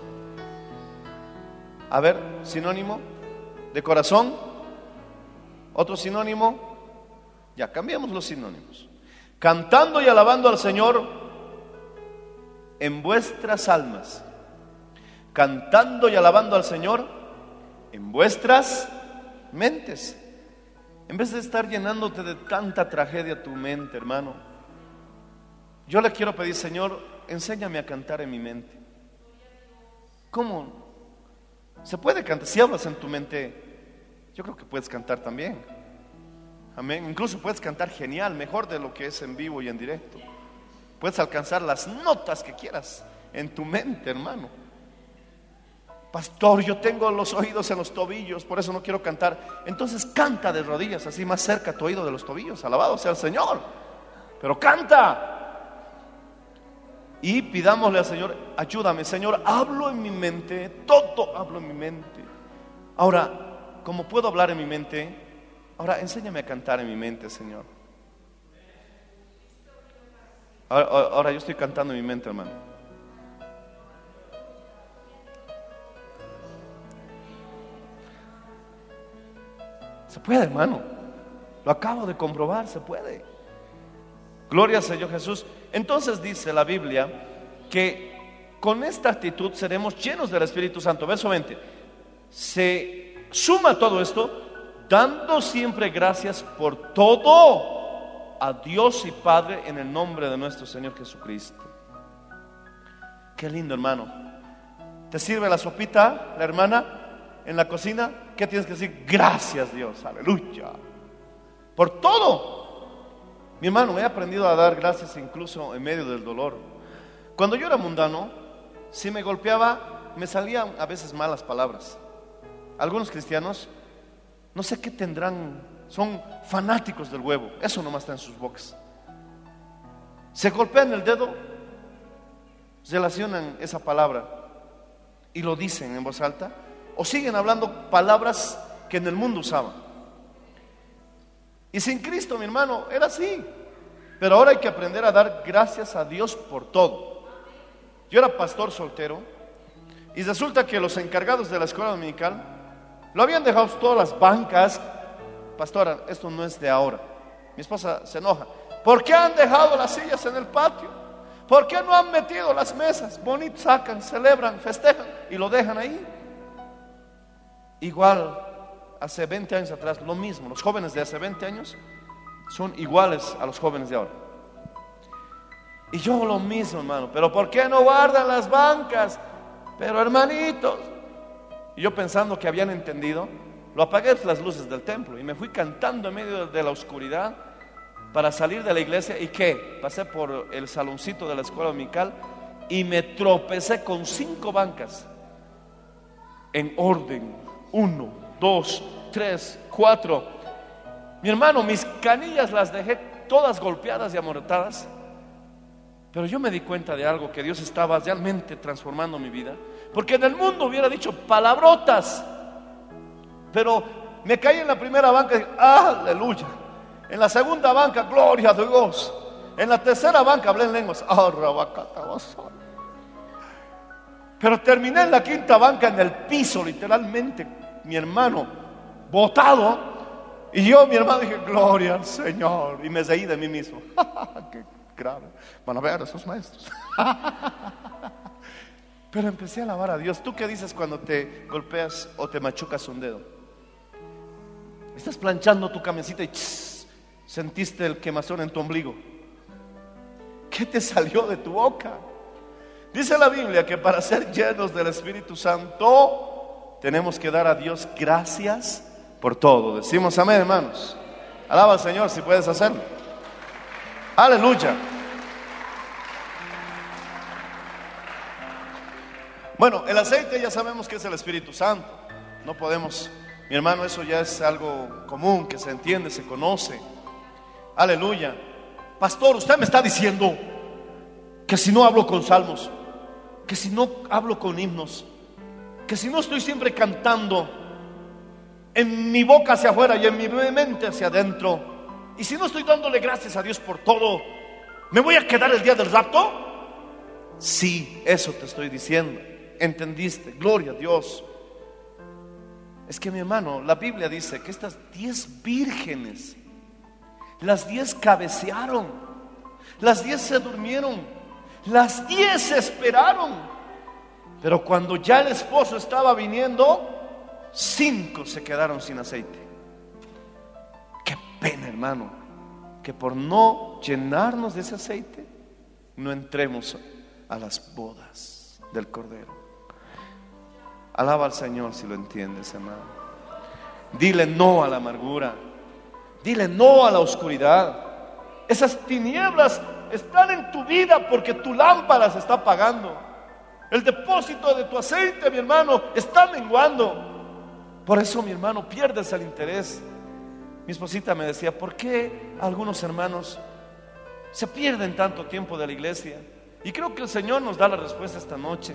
S2: A ver, sinónimo de corazón. Otro sinónimo. Ya, cambiamos los sinónimos. Cantando y alabando al Señor en vuestras almas. Cantando y alabando al Señor en vuestras mentes. En vez de estar llenándote de tanta tragedia tu mente, hermano, yo le quiero pedir, Señor, enséñame a cantar en mi mente. ¿Cómo? Se puede cantar. Si hablas en tu mente, yo creo que puedes cantar también. Amén. Incluso puedes cantar genial, mejor de lo que es en vivo y en directo. Puedes alcanzar las notas que quieras en tu mente, hermano. Pastor, yo tengo los oídos en los tobillos, por eso no quiero cantar. Entonces canta de rodillas, así más cerca tu oído de los tobillos. Alabado sea el Señor. Pero canta. Y pidámosle al Señor, ayúdame, Señor, hablo en mi mente, todo hablo en mi mente. Ahora, como puedo hablar en mi mente, ahora enséñame a cantar en mi mente, Señor. Ahora, ahora yo estoy cantando en mi mente, hermano. Se puede, hermano. Lo acabo de comprobar, se puede. Gloria al Señor Jesús. Entonces dice la Biblia que con esta actitud seremos llenos del Espíritu Santo. Verso 20. Se suma todo esto dando siempre gracias por todo a Dios y Padre en el nombre de nuestro Señor Jesucristo. Qué lindo, hermano. ¿Te sirve la sopita, la hermana, en la cocina? ¿Qué tienes que decir? Gracias Dios, aleluya. Por todo. Mi hermano, he aprendido a dar gracias incluso en medio del dolor. Cuando yo era mundano, si me golpeaba, me salían a veces malas palabras. Algunos cristianos, no sé qué tendrán, son fanáticos del huevo. Eso nomás está en sus bocas. Se golpean el dedo, relacionan esa palabra y lo dicen en voz alta, o siguen hablando palabras que en el mundo usaban. Y sin Cristo, mi hermano, era así. Pero ahora hay que aprender a dar gracias a Dios por todo. Yo era pastor soltero y resulta que los encargados de la escuela dominical lo habían dejado todas las bancas. Pastora, esto no es de ahora. Mi esposa se enoja. ¿Por qué han dejado las sillas en el patio? ¿Por qué no han metido las mesas? Bonito, sacan, celebran, festejan y lo dejan ahí. Igual hace 20 años atrás, lo mismo. Los jóvenes de hace 20 años son iguales a los jóvenes de ahora. Y yo lo mismo, hermano. Pero ¿por qué no guardan las bancas? Pero hermanitos. Y yo pensando que habían entendido, lo apagué las luces del templo y me fui cantando en medio de la oscuridad para salir de la iglesia. ¿Y qué? Pasé por el saloncito de la escuela dominical y me tropecé con cinco bancas en orden. Uno, dos, tres, cuatro. Mi hermano, mis canillas las dejé todas golpeadas y amortadas. Pero yo me di cuenta de algo, que Dios estaba realmente transformando mi vida. Porque en el mundo hubiera dicho palabrotas. Pero me caí en la primera banca y aleluya. En la segunda banca, gloria a Dios. En la tercera banca hablé en lenguas. Ah. Pero terminé en la quinta banca en el piso, literalmente, mi hermano, botado. Y yo, mi hermano, dije, gloria al Señor. Y me reí de mí mismo. *laughs* Qué grave. Van a ver esos maestros. *laughs* Pero empecé a alabar a Dios. ¿Tú qué dices cuando te golpeas o te machucas un dedo? Estás planchando tu camisita y ¡chis! sentiste el quemazón en tu ombligo. ¿Qué te salió de tu boca? Dice la Biblia que para ser llenos del Espíritu Santo tenemos que dar a Dios gracias por todo. Decimos amén, hermanos. Alaba al Señor si puedes hacerlo. Aleluya. Bueno, el aceite ya sabemos que es el Espíritu Santo. No podemos, mi hermano, eso ya es algo común, que se entiende, se conoce. Aleluya. Pastor, usted me está diciendo que si no hablo con salmos, que si no hablo con himnos, que si no estoy siempre cantando en mi boca hacia afuera y en mi mente hacia adentro, y si no estoy dándole gracias a Dios por todo, ¿me voy a quedar el día del rapto? Sí, eso te estoy diciendo. ¿Entendiste? Gloria a Dios. Es que mi hermano, la Biblia dice que estas diez vírgenes, las diez cabecearon, las diez se durmieron, las diez esperaron. Pero cuando ya el esposo estaba viniendo, cinco se quedaron sin aceite. Qué pena, hermano, que por no llenarnos de ese aceite, no entremos a las bodas del Cordero. Alaba al Señor si lo entiendes, hermano. Dile no a la amargura. Dile no a la oscuridad. Esas tinieblas están en tu vida porque tu lámpara se está apagando. El depósito de tu aceite, mi hermano, está menguando. Por eso, mi hermano, pierdes el interés. Mi esposita me decía, ¿por qué algunos hermanos se pierden tanto tiempo de la iglesia? Y creo que el Señor nos da la respuesta esta noche.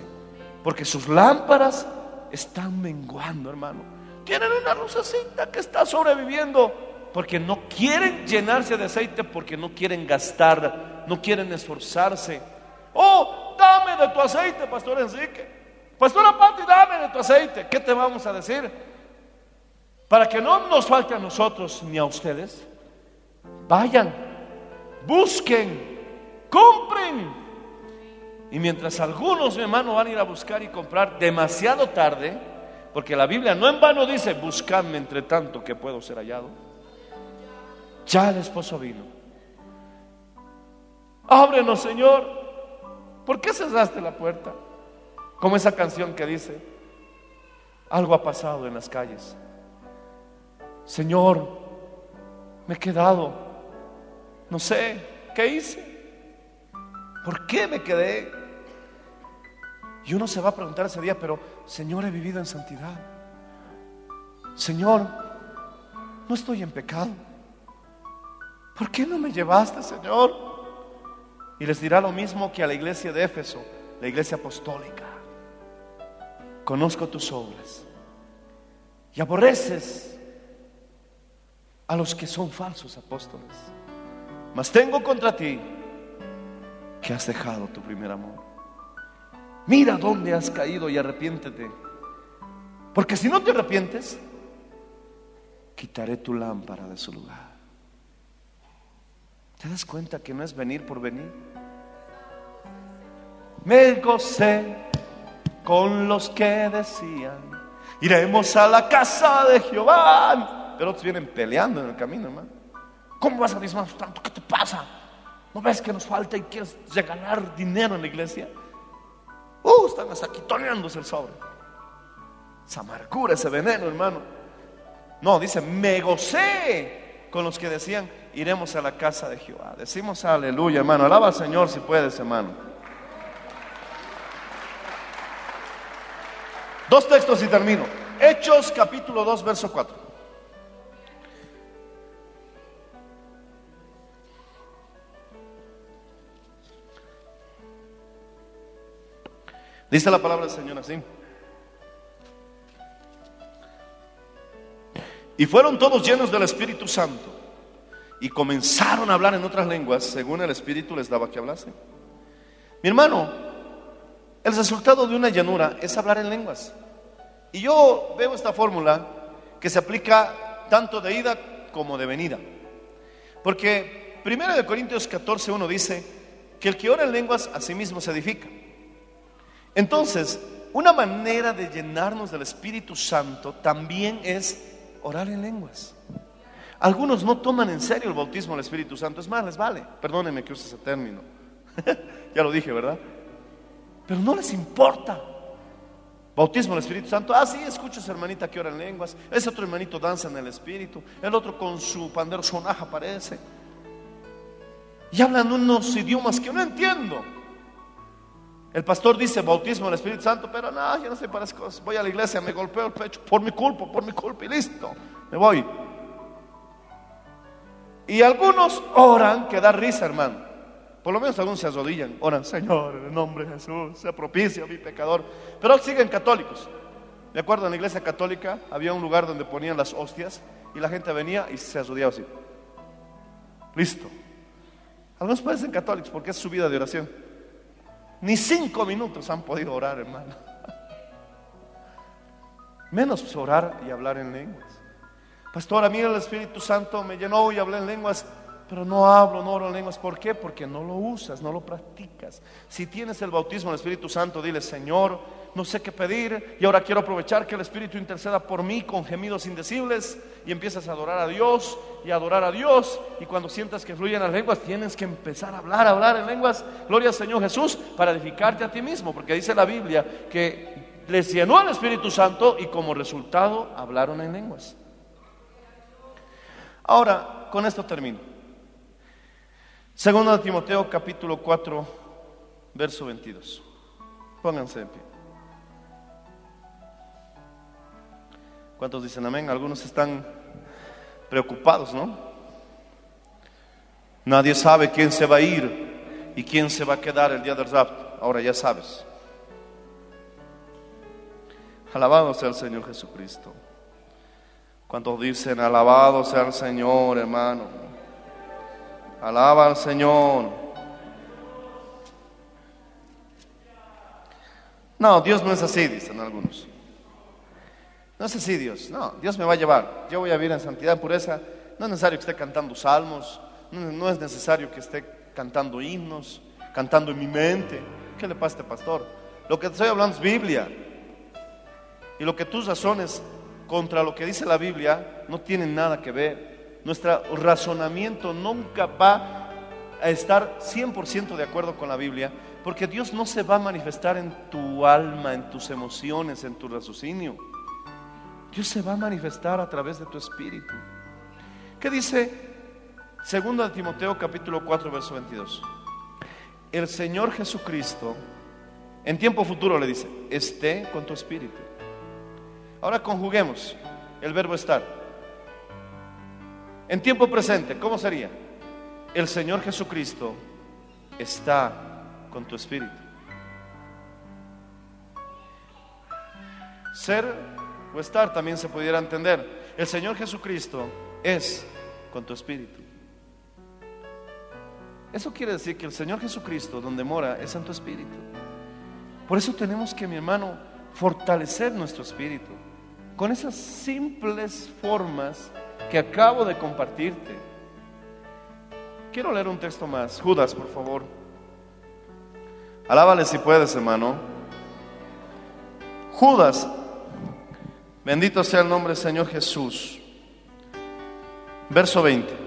S2: Porque sus lámparas están menguando, hermano. Tienen una lucecita que está sobreviviendo porque no quieren llenarse de aceite, porque no quieren gastar, no quieren esforzarse. Oh, dame de tu aceite, Pastor Enrique. Pastora Pati, dame de tu aceite. ¿Qué te vamos a decir? Para que no nos falte a nosotros ni a ustedes, vayan, busquen, compren. Y mientras algunos, mi hermano, van a ir a buscar y comprar demasiado tarde, porque la Biblia no en vano dice, buscadme entre tanto que puedo ser hallado. Ya el esposo vino. Ábrenos, Señor. ¿Por qué cerraste la puerta? Como esa canción que dice, algo ha pasado en las calles. Señor, me he quedado. No sé, ¿qué hice? ¿Por qué me quedé? Y uno se va a preguntar ese día, pero Señor, he vivido en santidad. Señor, no estoy en pecado. ¿Por qué no me llevaste, Señor? Y les dirá lo mismo que a la iglesia de Éfeso, la iglesia apostólica. Conozco tus obras y aborreces a los que son falsos apóstoles. Mas tengo contra ti que has dejado tu primer amor. Mira dónde has caído y arrepiéntete. Porque si no te arrepientes, quitaré tu lámpara de su lugar. ¿Te das cuenta que no es venir por venir? Me gocé con los que decían, iremos a la casa de Jehová. Pero otros vienen peleando en el camino, hermano. ¿Cómo vas a diezmar tanto? ¿Qué te pasa? ¿No ves que nos falta y quieres regalar dinero en la iglesia? Uh, están saquitoneándose el sobre. Esa amargura, ese veneno, hermano. No, dice, me gocé con los que decían, iremos a la casa de Jehová. Decimos aleluya, hermano. Alaba al Señor si puedes, hermano. Dos textos y termino. Hechos capítulo 2, verso 4. Dice la palabra del Señor así. Y fueron todos llenos del Espíritu Santo y comenzaron a hablar en otras lenguas según el Espíritu les daba que hablasen. Mi hermano, el resultado de una llanura es hablar en lenguas. Y yo veo esta fórmula que se aplica tanto de ida como de venida. Porque 1 Corintios 14, 1 dice que el que ora en lenguas a sí mismo se edifica. Entonces, una manera de llenarnos del Espíritu Santo también es orar en lenguas. Algunos no toman en serio el bautismo del Espíritu Santo. Es más, les vale. Perdónenme que use ese término. *laughs* ya lo dije, ¿verdad? Pero no les importa. Bautismo del Espíritu Santo. Ah, sí, escucho a esa hermanita que ora en lenguas. Ese otro hermanito danza en el Espíritu. El otro con su pandero sonaja aparece. Y hablan unos idiomas que no entiendo. El pastor dice bautismo del Espíritu Santo, pero no, yo no sé para esas cosas. Voy a la iglesia, me golpeo el pecho por mi culpa, por mi culpa y listo. Me voy. Y algunos oran que da risa, hermano. Por lo menos algunos se arrodillan, oran, Señor, en el nombre de Jesús, sea propicio a mi pecador. Pero siguen católicos. Me acuerdo en la iglesia católica había un lugar donde ponían las hostias y la gente venía y se arrodillaba así. Listo. Algunos parecen católicos porque es su vida de oración. Ni cinco minutos han podido orar, hermano. *laughs* Menos orar y hablar en lenguas. Pastor, a mí el Espíritu Santo me llenó y hablé en lenguas, pero no hablo, no oro en lenguas. ¿Por qué? Porque no lo usas, no lo practicas. Si tienes el bautismo del Espíritu Santo, dile, Señor, no sé qué pedir y ahora quiero aprovechar que el Espíritu interceda por mí con gemidos indecibles y empiezas a adorar a Dios y a adorar a Dios y cuando sientas que fluyen las lenguas tienes que empezar a hablar, a hablar en lenguas, gloria al Señor Jesús, para edificarte a ti mismo, porque dice la Biblia que les llenó el Espíritu Santo y como resultado hablaron en lenguas. Ahora, con esto termino. Segundo de Timoteo capítulo 4, verso 22. Pónganse de pie. ¿Cuántos dicen amén? Algunos están preocupados, ¿no? Nadie sabe quién se va a ir y quién se va a quedar el día del rapto. Ahora ya sabes. Alabado sea el Señor Jesucristo. ¿Cuántos dicen alabado sea el Señor, hermano? Alaba al Señor. No, Dios no es así, dicen algunos. No es así Dios, no, Dios me va a llevar. Yo voy a vivir en santidad, pureza. No es necesario que esté cantando salmos, no, no es necesario que esté cantando himnos, cantando en mi mente. ¿Qué le pasa a este pastor? Lo que te estoy hablando es Biblia. Y lo que tus razones contra lo que dice la Biblia no tienen nada que ver. Nuestro razonamiento nunca va a estar 100% de acuerdo con la Biblia, porque Dios no se va a manifestar en tu alma, en tus emociones, en tu raciocinio. Dios se va a manifestar a través de tu espíritu. ¿Qué dice 2 de Timoteo capítulo 4 verso 22? El Señor Jesucristo en tiempo futuro le dice, esté con tu espíritu. Ahora conjuguemos el verbo estar. En tiempo presente, ¿cómo sería? El Señor Jesucristo está con tu espíritu. Ser o estar también se pudiera entender. El Señor Jesucristo es con tu espíritu. Eso quiere decir que el Señor Jesucristo, donde mora, es tu espíritu. Por eso tenemos que, mi hermano, fortalecer nuestro espíritu con esas simples formas que acabo de compartirte. Quiero leer un texto más. Judas, por favor. Alábale si puedes, hermano. Judas, bendito sea el nombre del Señor Jesús. Verso 20.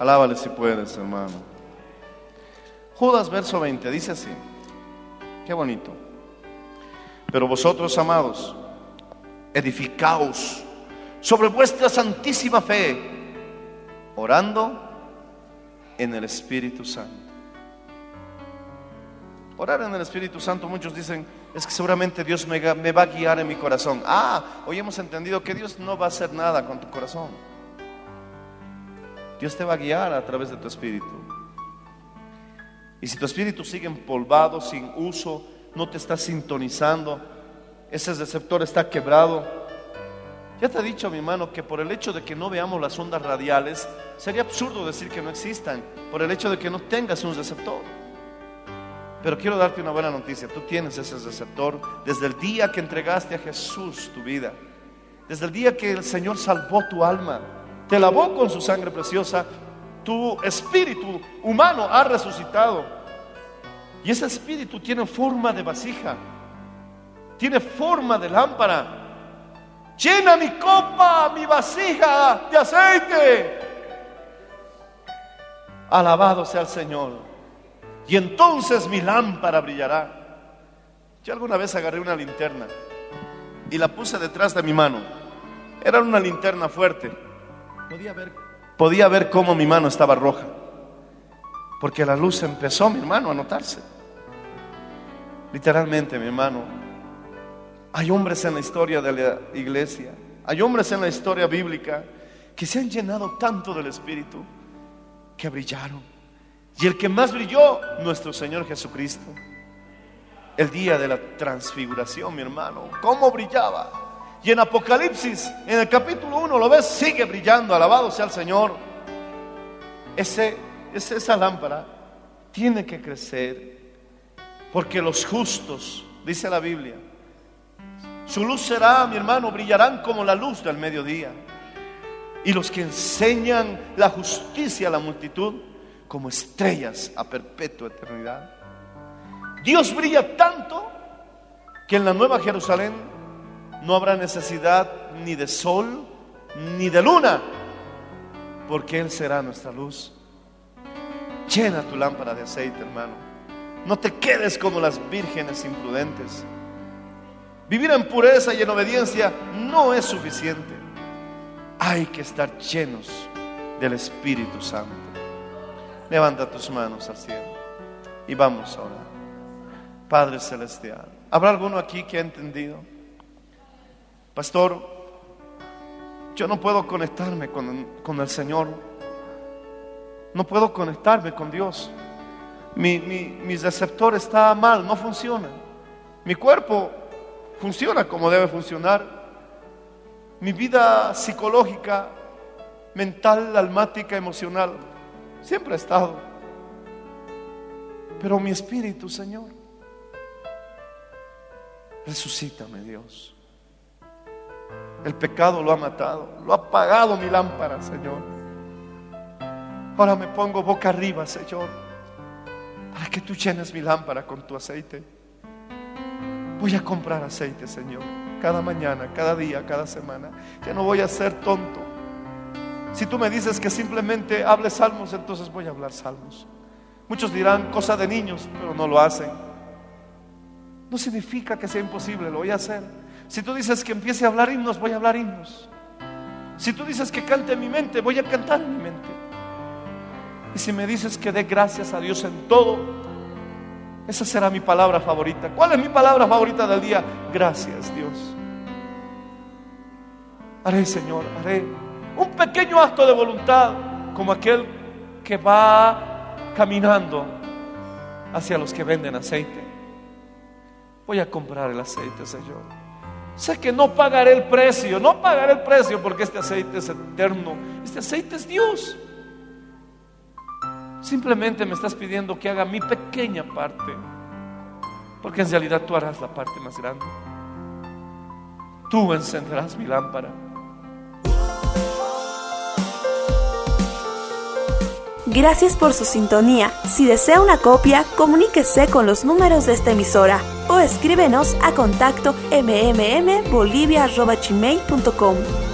S2: Alábale si puedes, hermano. Judas verso 20 dice así, qué bonito. Pero vosotros, amados, edificaos sobre vuestra santísima fe, orando en el Espíritu Santo. Orar en el Espíritu Santo, muchos dicen, es que seguramente Dios me, me va a guiar en mi corazón. Ah, hoy hemos entendido que Dios no va a hacer nada con tu corazón. Dios te va a guiar a través de tu espíritu. Y si tu espíritu sigue empolvado, sin uso, no te está sintonizando, ese receptor está quebrado. Ya te he dicho, mi hermano, que por el hecho de que no veamos las ondas radiales, sería absurdo decir que no existan, por el hecho de que no tengas un receptor. Pero quiero darte una buena noticia, tú tienes ese receptor desde el día que entregaste a Jesús tu vida, desde el día que el Señor salvó tu alma, te lavó con su sangre preciosa, tu espíritu humano ha resucitado. Y ese espíritu tiene forma de vasija, tiene forma de lámpara. Llena mi copa, mi vasija de aceite. Alabado sea el Señor. Y entonces mi lámpara brillará. Yo alguna vez agarré una linterna y la puse detrás de mi mano. Era una linterna fuerte. Podía ver, podía ver cómo mi mano estaba roja. Porque la luz empezó, mi hermano, a notarse. Literalmente, mi hermano, hay hombres en la historia de la iglesia, hay hombres en la historia bíblica que se han llenado tanto del Espíritu que brillaron. Y el que más brilló, nuestro Señor Jesucristo. El día de la transfiguración, mi hermano, ¿cómo brillaba? Y en Apocalipsis, en el capítulo 1, lo ves, sigue brillando, alabado sea el Señor. Ese, esa lámpara tiene que crecer, porque los justos, dice la Biblia, su luz será, mi hermano, brillarán como la luz del mediodía. Y los que enseñan la justicia a la multitud, como estrellas a perpetua eternidad. Dios brilla tanto que en la nueva Jerusalén no habrá necesidad ni de sol ni de luna, porque Él será nuestra luz. Llena tu lámpara de aceite, hermano. No te quedes como las vírgenes imprudentes. Vivir en pureza y en obediencia no es suficiente. Hay que estar llenos del Espíritu Santo. Levanta tus manos al cielo y vamos a orar. Padre Celestial, ¿habrá alguno aquí que ha entendido? Pastor, yo no puedo conectarme con, con el Señor. No puedo conectarme con Dios. Mi, mi, mi receptor está mal, no funciona. Mi cuerpo funciona como debe funcionar. Mi vida psicológica, mental, almática, emocional, siempre ha estado. Pero mi espíritu, Señor, resucítame, Dios. El pecado lo ha matado, lo ha apagado mi lámpara, Señor. Ahora me pongo boca arriba, Señor, para que tú llenes mi lámpara con tu aceite. Voy a comprar aceite, Señor, cada mañana, cada día, cada semana. Ya no voy a ser tonto. Si tú me dices que simplemente hable salmos, entonces voy a hablar salmos. Muchos dirán cosa de niños, pero no lo hacen. No significa que sea imposible, lo voy a hacer. Si tú dices que empiece a hablar himnos, voy a hablar himnos. Si tú dices que cante en mi mente, voy a cantar en mi mente. Y si me dices que dé gracias a Dios en todo, esa será mi palabra favorita. ¿Cuál es mi palabra favorita del día? Gracias, Dios. Haré, Señor, haré un pequeño acto de voluntad como aquel que va caminando hacia los que venden aceite. Voy a comprar el aceite, Señor. Sé que no pagaré el precio, no pagaré el precio porque este aceite es eterno. Este aceite es Dios. Simplemente me estás pidiendo que haga mi pequeña parte. Porque en realidad tú harás la parte más grande. Tú encenderás mi lámpara.
S3: Gracias por su sintonía. Si desea una copia, comuníquese con los números de esta emisora o escríbenos a contacto mmmbolivia.gmail.com.